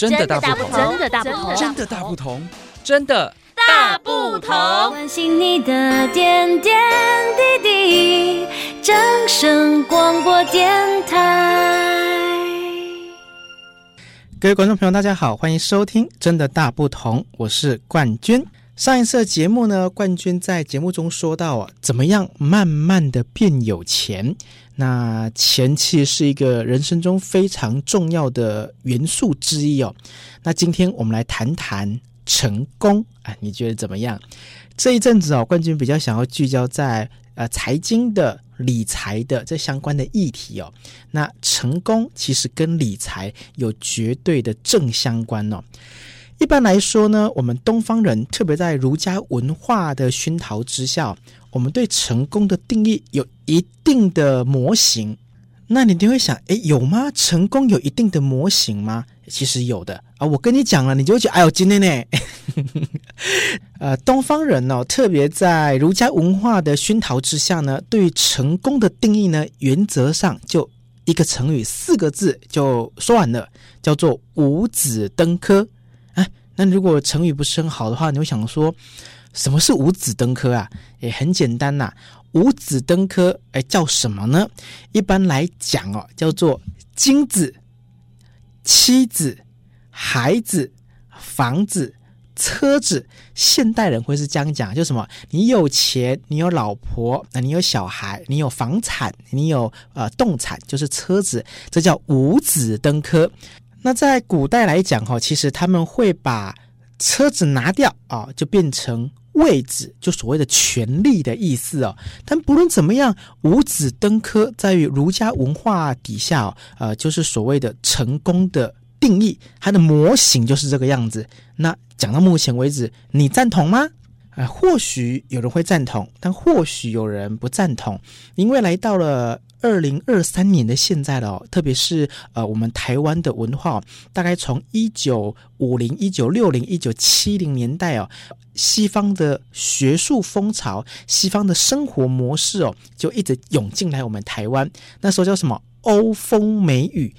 真的大不同，真的大不同，真的大不同，真的大不同。关心你的点点滴滴，掌声广播电台。各位观众朋友，大家好，欢迎收听《真的大不同》，我是冠军。上一次的节目呢，冠军在节目中说到啊，怎么样慢慢的变有钱？那钱其实是一个人生中非常重要的元素之一哦。那今天我们来谈谈成功啊，你觉得怎么样？这一阵子哦，冠军比较想要聚焦在呃财经的、理财的这相关的议题哦。那成功其实跟理财有绝对的正相关哦。一般来说呢，我们东方人特别在儒家文化的熏陶之下，我们对成功的定义有一定的模型。那你就会想，诶，有吗？成功有一定的模型吗？其实有的啊。我跟你讲了，你就觉得，哎呦，今天呢，呃，东方人呢、哦，特别在儒家文化的熏陶之下呢，对于成功的定义呢，原则上就一个成语四个字就说完了，叫做五子登科。那如果成语不是很好的话，你会想说，什么是五子登科啊？也很简单呐、五子登科，哎，叫什么呢？一般来讲哦，叫做金子、妻子、孩子、房子、车子。现代人会是这样讲，就什么？你有钱，你有老婆，那你有小孩，你有房产，你有呃动产，就是车子，这叫五子登科。那在古代来讲哈，其实他们会把车子拿掉啊，就变成位置，就所谓的权力的意思哦。但不论怎么样，五子登科在于儒家文化底下，呃，就是所谓的成功的定义，它的模型就是这个样子。那讲到目前为止，你赞同吗？呃，或许有人会赞同，但或许有人不赞同，因为来到了。二零二三年的现在了哦，特别是呃，我们台湾的文化，大概从一九五零、一九六零、一九七零年代哦，西方的学术风潮、西方的生活模式哦，就一直涌进来我们台湾。那时候叫什么“欧风美雨”，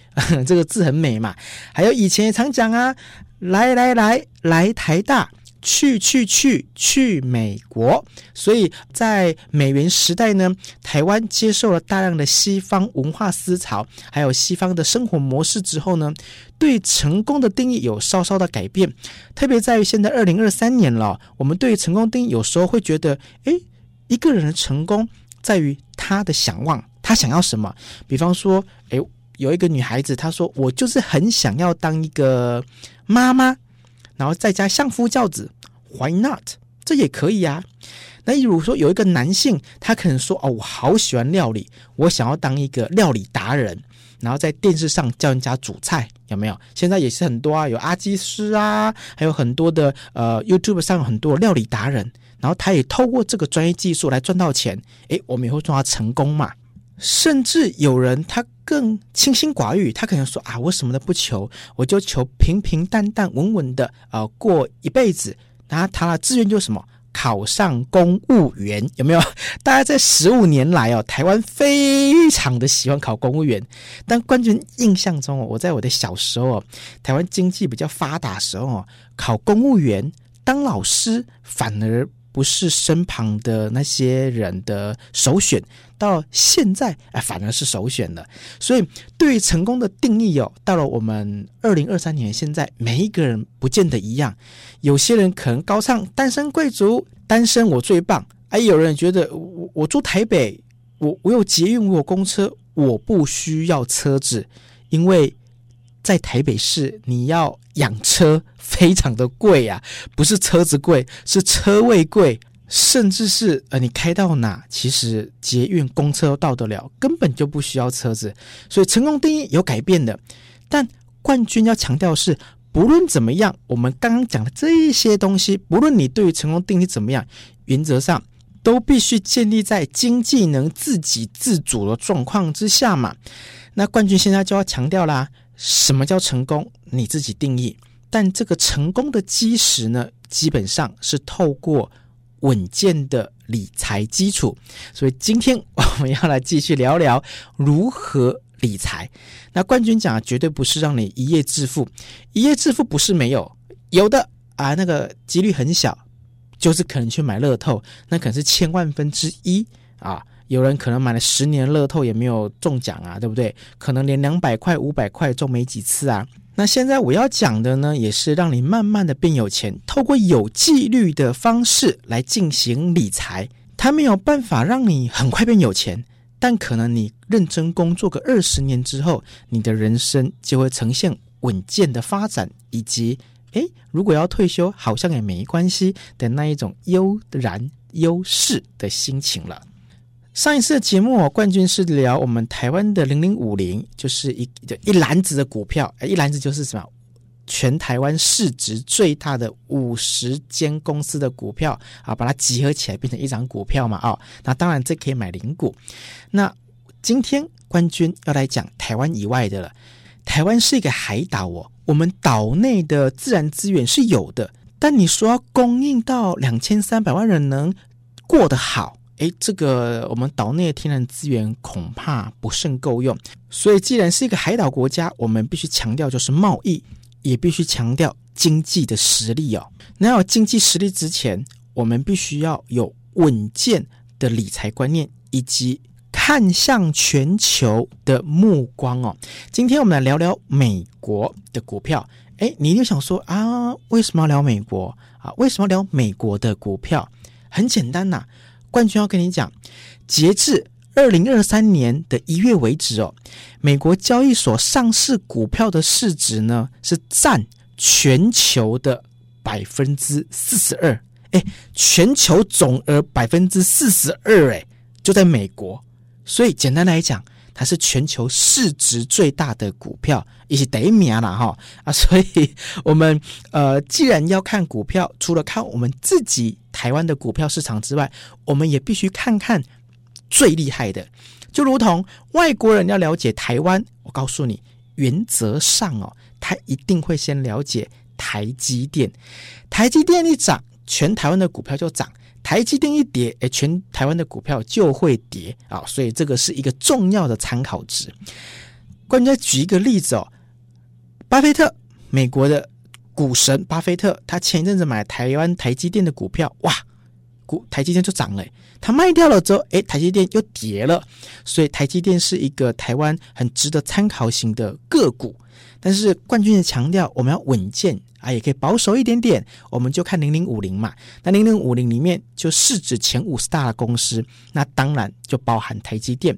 这个字很美嘛。还有以前也常讲啊，“来来来，来台大”。去去去去美国，所以在美元时代呢，台湾接受了大量的西方文化思潮，还有西方的生活模式之后呢，对成功的定义有稍稍的改变。特别在于现在二零二三年了，我们对成功定义有时候会觉得，诶，一个人的成功在于他的想望，他想要什么？比方说，诶，有一个女孩子，她说，我就是很想要当一个妈妈。然后在家相夫教子，Why not？这也可以啊。那例如说有一个男性，他可能说：“哦，我好喜欢料理，我想要当一个料理达人。”然后在电视上教人家煮菜，有没有？现在也是很多啊，有阿基师啊，还有很多的呃 YouTube 上有很多料理达人。然后他也透过这个专业技术来赚到钱。诶，我们也会说他成功嘛。甚至有人他更清心寡欲，他可能说啊，我什么都不求，我就求平平淡淡、稳稳的呃过一辈子。然后他的志愿就是什么？考上公务员，有没有？大家在十五年来哦，台湾非常的喜欢考公务员。但冠军印象中，我在我的小时候哦，台湾经济比较发达的时候哦，考公务员当老师反而不是身旁的那些人的首选。到现在，哎，反而是首选了。所以，对于成功的定义哦，到了我们二零二三年现在，每一个人不见得一样。有些人可能高唱单身贵族，单身我最棒。哎，有人觉得我我住台北，我我有捷运，我有公车，我不需要车子，因为在台北市你要养车非常的贵啊，不是车子贵，是车位贵。甚至是呃，你开到哪，其实捷运、公车都到得了，根本就不需要车子。所以成功定义有改变的，但冠军要强调是，不论怎么样，我们刚刚讲的这些东西，不论你对于成功定义怎么样，原则上都必须建立在经济能自给自足的状况之下嘛。那冠军现在就要强调啦，什么叫成功？你自己定义。但这个成功的基石呢，基本上是透过。稳健的理财基础，所以今天我们要来继续聊聊如何理财。那冠军奖绝对不是让你一夜致富，一夜致富不是没有，有的啊，那个几率很小，就是可能去买乐透，那可能是千万分之一啊。有人可能买了十年乐透也没有中奖啊，对不对？可能连两百块、五百块中没几次啊。那现在我要讲的呢，也是让你慢慢的变有钱，透过有纪律的方式来进行理财。它没有办法让你很快变有钱，但可能你认真工作个二十年之后，你的人生就会呈现稳健的发展，以及诶，如果要退休，好像也没关系的那一种悠然悠适的心情了。上一次的节目，冠军是聊我们台湾的零零五零，就是一就一篮子的股票，一篮子就是什么？全台湾市值最大的五十间公司的股票啊，把它集合起来变成一张股票嘛？哦，那当然这可以买零股。那今天冠军要来讲台湾以外的了。台湾是一个海岛哦，我们岛内的自然资源是有的，但你说要供应到两千三百万人能过得好？诶，这个我们岛内的天然资源恐怕不甚够用，所以既然是一个海岛国家，我们必须强调就是贸易，也必须强调经济的实力哦。那有经济实力之前，我们必须要有稳健的理财观念，以及看向全球的目光哦。今天我们来聊聊美国的股票。诶，你就想说啊，为什么要聊美国啊？为什么要聊美国的股票？很简单呐、冠军要跟你讲，截至二零二三年的一月为止哦，美国交易所上市股票的市值呢是占全球的百分之四十二，哎，全球总额百分之四十二，哎，就在美国。所以简单来讲，它是全球市值最大的股票，也是第一名了哈啊。所以我们呃，既然要看股票，除了看我们自己。台湾的股票市场之外，我们也必须看看最厉害的。就如同外国人要了解台湾，我告诉你，原则上哦，他一定会先了解台积电。台积电一涨，全台湾的股票就涨；台积电一跌，哎，全台湾的股票就会跌啊。所以这个是一个重要的参考值。关键举一个例子哦，巴菲特，美国的。股神巴菲特，他前一阵子买台湾台积电的股票，哇，台积电就涨了。它卖掉了之后，诶，台积电又跌了。所以台积电是一个台湾很值得参考型的个股。但是冠军也强调，我们要稳健啊，也可以保守一点点。我们就看零零五零嘛。那零零五零里面就市值前五十大的公司，那当然就包含台积电。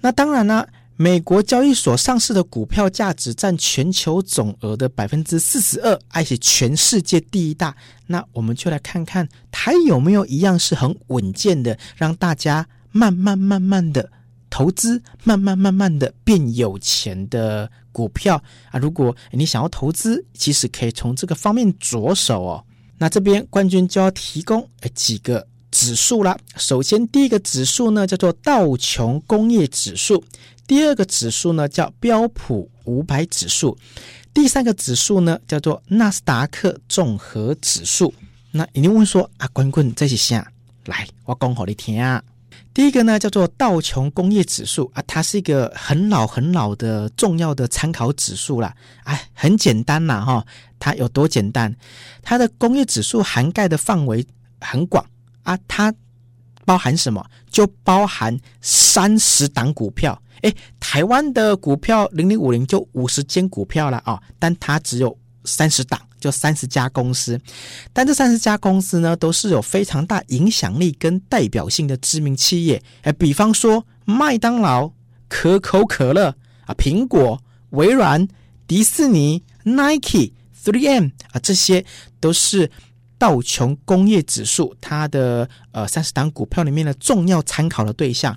那当然呢。美国交易所上市的股票价值占全球总额的百分之四十二，而且全世界第一大。那我们就来看看它有没有一样是很稳健的，让大家慢慢慢慢的投资，慢慢慢慢的变有钱的股票啊！如果你想要投资，其实可以从这个方面着手哦。那这边冠军就要提供诶几个指数啦。首先，第一个指数呢叫做道琼工业指数。第二个指数呢叫标普五百指数，第三个指数呢叫做纳斯达克综合指数。那你问说啊，冠军这些啥？来，我讲给你听啊。第一个呢叫做道琼工业指数啊，它是一个很老很老的重要的参考指数啦。哎，很简单呐哈，它有多简单？它的工业指数涵盖的范围很广啊，它包含什么？就包含三十档股票。哎，台湾的股票零零五零就五十间股票了啊、但它只有三十档，就三十家公司。但这三十家公司呢，都是有非常大影响力跟代表性的知名企业。哎，比方说麦当劳、可口可乐啊、苹果、微软、迪士尼、Nike、3M 啊，这些都是道琼工业指数它的呃三十档股票里面的重要参考的对象。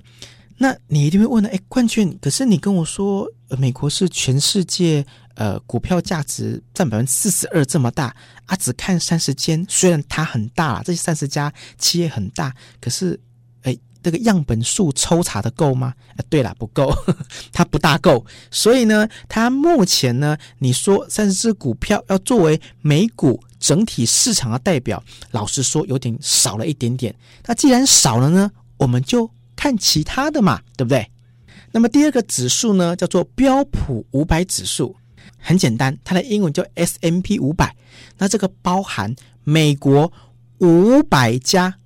那你一定会问了，哎，冠军，可是你跟我说，美国是全世界呃股票价值占百分之四十二这么大啊，只看三十间，虽然它很大，这三十家企业很大，可是，哎，这个样本数抽查的够吗？啊，对了，不够，它不大够，所以呢，它目前呢，你说三十只股票要作为美股整体市场的代表，老实说有点少了一点点。那既然少了呢，我们就。看其他的嘛，对不对？那么第二个指数呢，叫做标普五百指数，很简单，它的英文叫 S&P 五百。那这个包含美国五百家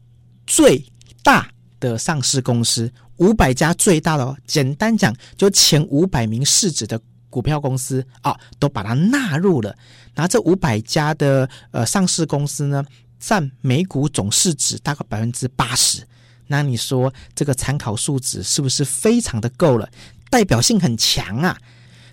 最大的上市公司，五百家最大的哦，简单讲，就前五百名市值的股票公司啊、都把它纳入了。那这五百家的呃上市公司呢，占美股总市值大概百分之八十。那你说这个参考数值是不是非常的够了？代表性很强啊。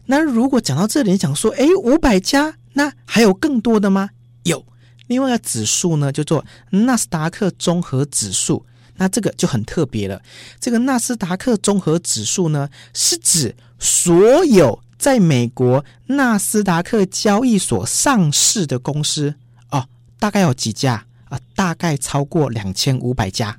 那如果讲到这里，讲说，诶，五百家，那还有更多的吗？有，另外一个指数呢，叫做纳斯达克综合指数。那这个就很特别了。这个纳斯达克综合指数呢，是指所有在美国纳斯达克交易所上市的公司哦，大概有几家啊？大概超过两千五百家。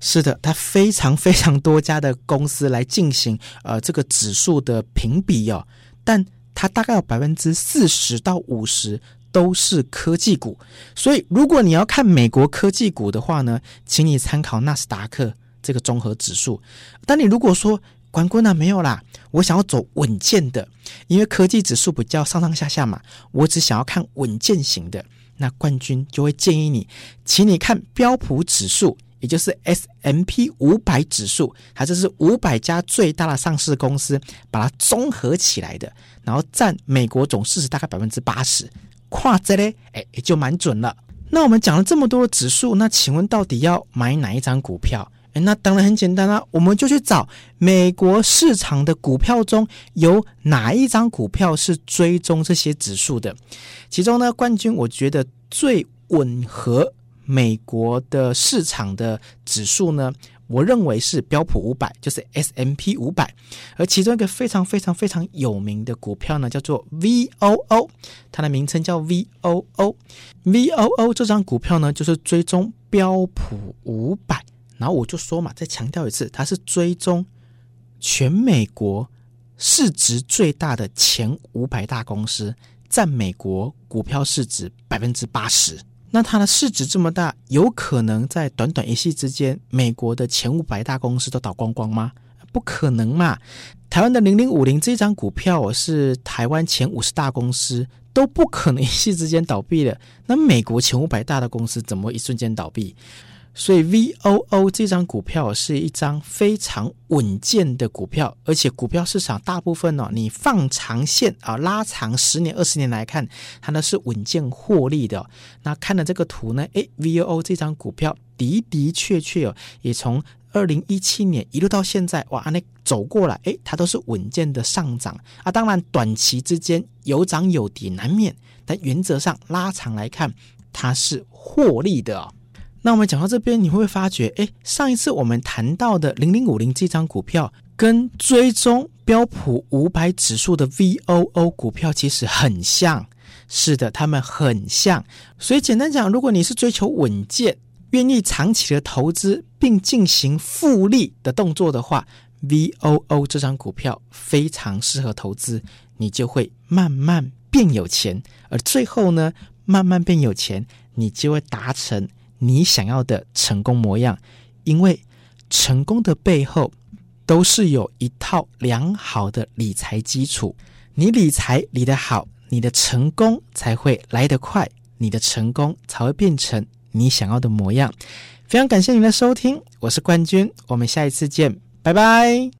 是的，它非常 非常多家的公司来进行呃这个指数的评比哦，但它大概有百分之四十到五十都是科技股，所以如果你要看美国科技股的话呢，请你参考纳斯达克这个综合指数。但你如果说关关呢没有啦，我想要走稳健的，因为科技指数比较上上下下嘛，我只想要看稳健型的，那冠军就会建议你，请你看标普指数。也就是 S M P 五百指数，它这是五百家最大的上市公司，把它综合起来的，然后占美国总市值大概百分之八十，跨这嘞，哎，也就蛮准了。那我们讲了这么多的指数，那请问到底要买哪一张股票？哎，那当然很简单啊，我们就去找美国市场的股票中有哪一张股票是追踪这些指数的。其中呢，冠军我觉得最吻合。美国的市场的指数呢，我认为是标普五百，就是 S M P 五百。而其中一个非常非常非常有名的股票呢，叫做 VOO，它的名称叫 VOO。VOO 这张股票呢，就是追踪标普五百。然后我就说嘛，再强调一次，它是追踪全美国市值最大的前五百大公司，占美国股票市值百分之八十。那它的市值这么大，有可能在短短一夕之间，美国的前五百大公司都倒光光吗？不可能嘛！台湾的零零五零这张股票，是台湾前五十大公司都不可能一夕之间倒闭的。那美国前五百大的公司怎么一瞬间倒闭？所以 VOO 这张股票是一张非常稳健的股票，而且股票市场大部分呢、哦，你放长线啊，拉长十年、二十年来看，它呢是稳健获利的、那看了这个图呢，诶 VOO 这张股票的的确确哦，也从二零一七年一路到现在，哇，那走过来，诶，它都是稳健的上涨啊。当然，短期之间有涨有跌难免，但原则上拉长来看，它是获利的、哦。那我们讲到这边，你会不会发觉，哎，上一次我们谈到的零零五零这张股票，跟追踪标普五百指数的 VOO 股票其实很像。是的，它们很像。所以简单讲，如果你是追求稳健、愿意长期的投资，并进行复利的动作的话，VOO 这张股票非常适合投资，你就会慢慢变有钱。而最后呢，慢慢变有钱，你就会达成。你想要的成功模样，因为成功的背后都是有一套良好的理财基础。你理财理得好，你的成功才会来得快，你的成功才会变成你想要的模样。非常感谢您的收听，我是冠军，我们下一次见，拜拜。